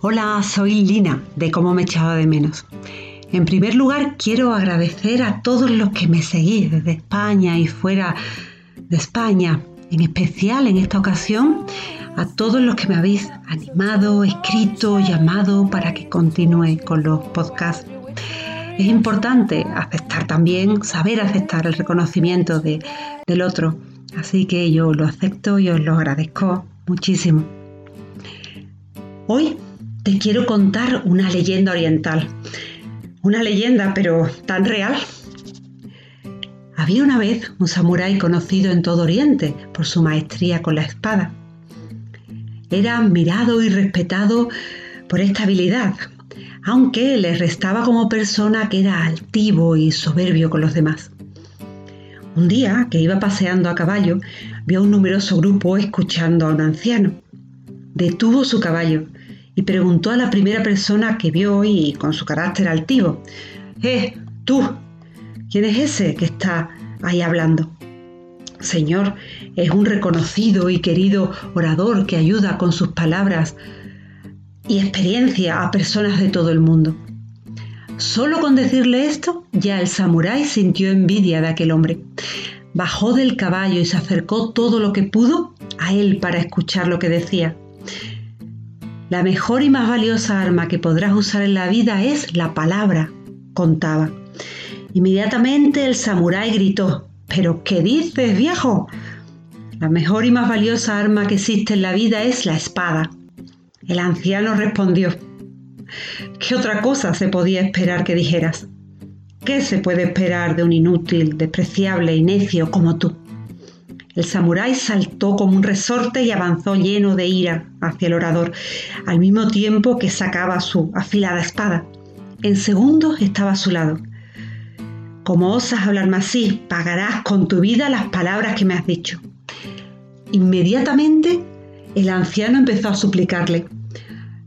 Hola, soy Lina de Cómo me echaba de menos. En primer lugar, quiero agradecer a todos los que me seguís desde España y fuera de España, en especial en esta ocasión a todos los que me habéis animado, escrito, llamado para que continúe con los podcasts. Es importante aceptar también, saber aceptar el reconocimiento del otro. Así que yo lo acepto y os lo agradezco muchísimo. Hoy te quiero contar una leyenda oriental. Una leyenda, pero tan real. Había una vez un samurái conocido en todo Oriente por su maestría con la espada. Era admirado y respetado por esta habilidad, aunque le restaba como persona que era altivo y soberbio con los demás. Un día, que iba paseando a caballo, vio a un numeroso grupo escuchando a un anciano. Detuvo su caballo y preguntó a la primera persona que vio y con su carácter altivo, ¡Eh, tú! ¿Quién es ese que está ahí hablando? Señor, es un reconocido y querido orador que ayuda con sus palabras y experiencia a personas de todo el mundo. Solo con decirle esto, ya el samurái sintió envidia de aquel hombre. Bajó del caballo y se acercó todo lo que pudo a él para escuchar lo que decía. La mejor y más valiosa arma que podrás usar en la vida es la palabra, contaba. Inmediatamente el samurái gritó, ¿pero qué dices, viejo? La mejor y más valiosa arma que existe en la vida es la espada. El anciano respondió, ¿qué otra cosa se podía esperar que dijeras? ¿Qué se puede esperar de un inútil, despreciable y necio como tú? El samurái saltó como un resorte y avanzó lleno de ira hacia el orador, al mismo tiempo que sacaba su afilada espada. En segundos estaba a su lado. Como osas hablarme así, pagarás con tu vida las palabras que me has dicho. Inmediatamente el anciano empezó a suplicarle,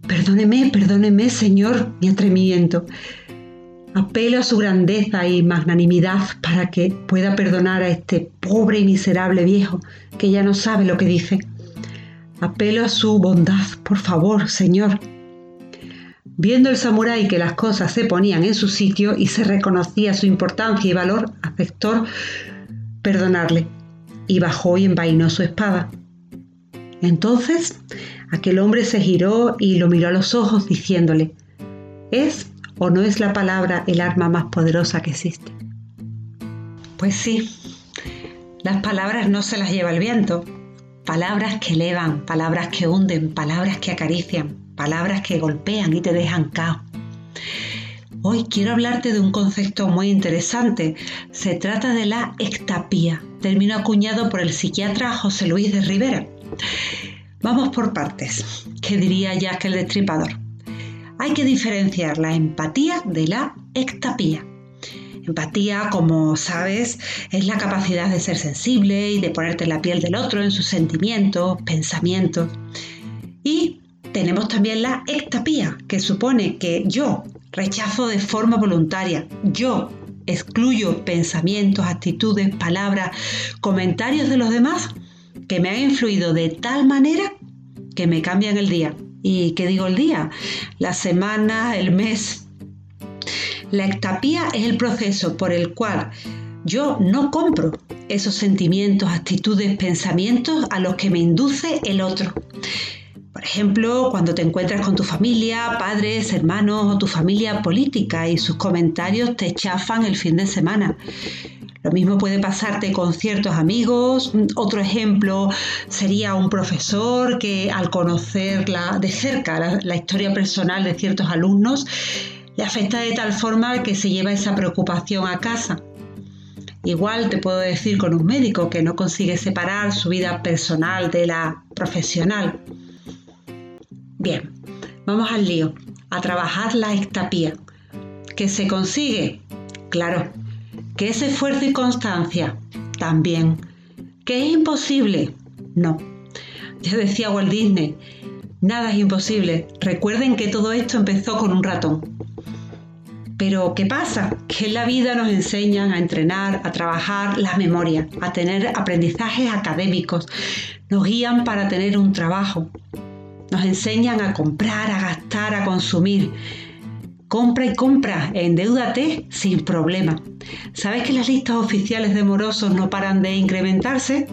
Perdóneme, perdóneme, Señor, mi atrevimiento. Apelo a su grandeza y magnanimidad para que pueda perdonar a este pobre y miserable viejo que ya no sabe lo que dice. Apelo a su bondad, por favor, Señor. Viendo el samurái que las cosas se ponían en su sitio y se reconocía su importancia y valor, aceptó perdonarle y bajó y envainó su espada. Entonces aquel hombre se giró y lo miró a los ojos diciéndole, ¿es ¿O no es la palabra el arma más poderosa que existe? Pues sí, las palabras no se las lleva el viento. Palabras que elevan, palabras que hunden, palabras que acarician, palabras que golpean y te dejan caos. Hoy quiero hablarte de un concepto muy interesante. Se trata de la ectapía, término acuñado por el psiquiatra José Luis de Rivera. Vamos por partes. ¿Qué diría Jack el Destripador? Hay que diferenciar la empatía de la ectapía. Empatía, como sabes, es la capacidad de ser sensible y de ponerte la piel del otro, en sus sentimientos, pensamientos. Y tenemos también la ectapía, que supone que yo rechazo de forma voluntaria, yo excluyo pensamientos, actitudes, palabras, comentarios de los demás que me han influido de tal manera que me cambian el día, ¿Y qué digo el día? La semana, el mes. La ectapía es el proceso por el cual yo no compro esos sentimientos, actitudes, pensamientos a los que me induce el otro. Por ejemplo, cuando te encuentras con tu familia, padres, hermanos o tu familia política y sus comentarios te chafan el fin de semana. Lo mismo puede pasarte con ciertos amigos. Otro ejemplo sería un profesor que al conocer de cerca la, la historia personal de ciertos alumnos, le afecta de tal forma que se lleva esa preocupación a casa. Igual te puedo decir con un médico que no consigue separar su vida personal de la profesional. Bien, vamos al lío, a trabajar la ectapía. ¿Qué se consigue? Claro, ¿Que es esfuerzo y constancia? También. ¿Que es imposible? No. Ya decía Walt Disney, nada es imposible. Recuerden que todo esto empezó con un ratón. Pero ¿qué pasa? Que en la vida nos enseñan a entrenar, a trabajar la memoria, a tener aprendizajes académicos, nos guían para tener un trabajo. Nos enseñan a comprar, a gastar, a consumir. Compra y compra, endeúdate sin problema. ¿Sabes que las listas oficiales de morosos no paran de incrementarse?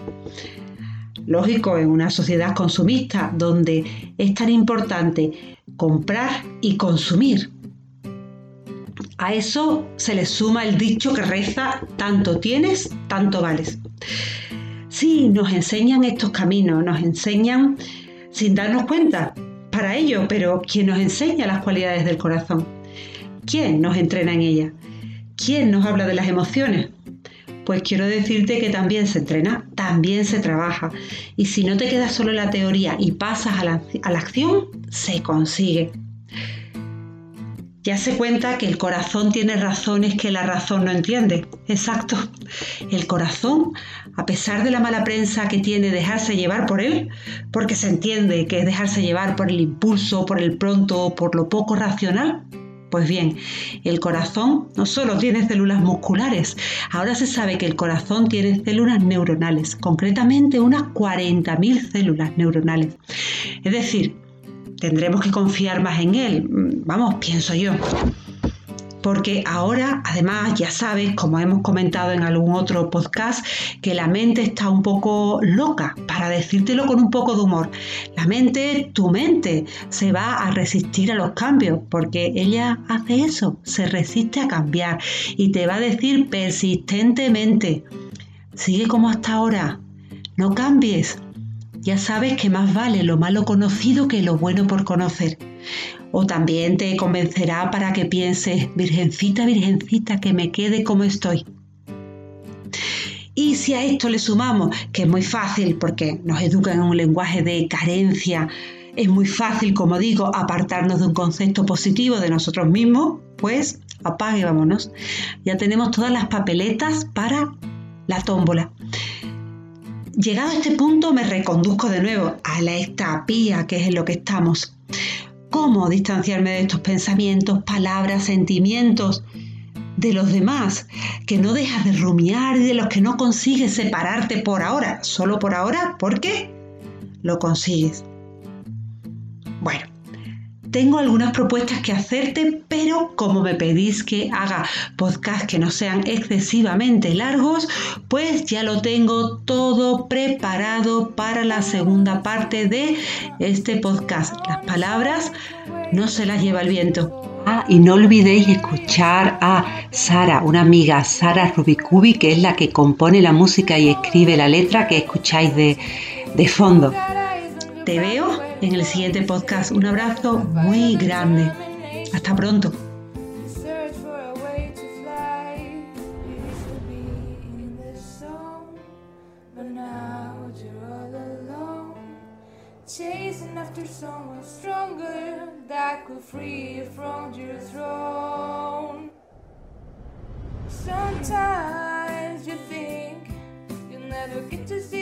Lógico, en una sociedad consumista donde es tan importante comprar y consumir. A eso se le suma el dicho que reza, tanto tienes, tanto vales. Sí, nos enseñan estos caminos, nos enseñan sin darnos cuenta para ello, pero ¿quién nos enseña las cualidades del corazón? ¿Quién nos entrena en ella? ¿Quién nos habla de las emociones? Pues quiero decirte que también se entrena, también se trabaja. Y si no te quedas solo en la teoría y pasas a la, a la acción, se consigue. Ya se cuenta que el corazón tiene razones que la razón no entiende. Exacto. El corazón, a pesar de la mala prensa que tiene dejarse llevar por él, porque se entiende que es dejarse llevar por el impulso, por el pronto, por lo poco racional, pues bien, el corazón no solo tiene células musculares, ahora se sabe que el corazón tiene células neuronales, concretamente unas 40.000 células neuronales. Es decir, tendremos que confiar más en él. Vamos, pienso yo. Porque ahora, además, ya sabes, como hemos comentado en algún otro podcast, que la mente está un poco loca, para decírtelo con un poco de humor. La mente, tu mente, se va a resistir a los cambios, porque ella hace eso, se resiste a cambiar y te va a decir persistentemente, sigue como hasta ahora, no cambies, ya sabes que más vale lo malo conocido que lo bueno por conocer. O también te convencerá para que pienses, Virgencita, Virgencita, que me quede como estoy. Y si a esto le sumamos, que es muy fácil porque nos educan en un lenguaje de carencia, es muy fácil, como digo, apartarnos de un concepto positivo de nosotros mismos, pues apague, vámonos. Ya tenemos todas las papeletas para la tómbola. Llegado a este punto me reconduzco de nuevo a la estapía, que es en lo que estamos. ¿Cómo distanciarme de estos pensamientos, palabras, sentimientos de los demás, que no dejas de rumiar y de los que no consigues separarte por ahora, solo por ahora, ¿por qué? Lo consigues. Tengo algunas propuestas que hacerte, pero como me pedís que haga podcasts que no sean excesivamente largos, pues ya lo tengo todo preparado para la segunda parte de este podcast. Las palabras no se las lleva el viento. Ah, y no olvidéis escuchar a Sara, una amiga, Sara Rubicubi, que es la que compone la música y escribe la letra que escucháis de, de fondo. Te veo en el siguiente podcast. Un abrazo muy grande. Hasta pronto. Chasing after someone stronger that could free you from your throne. Sometimes you think you'll never get to see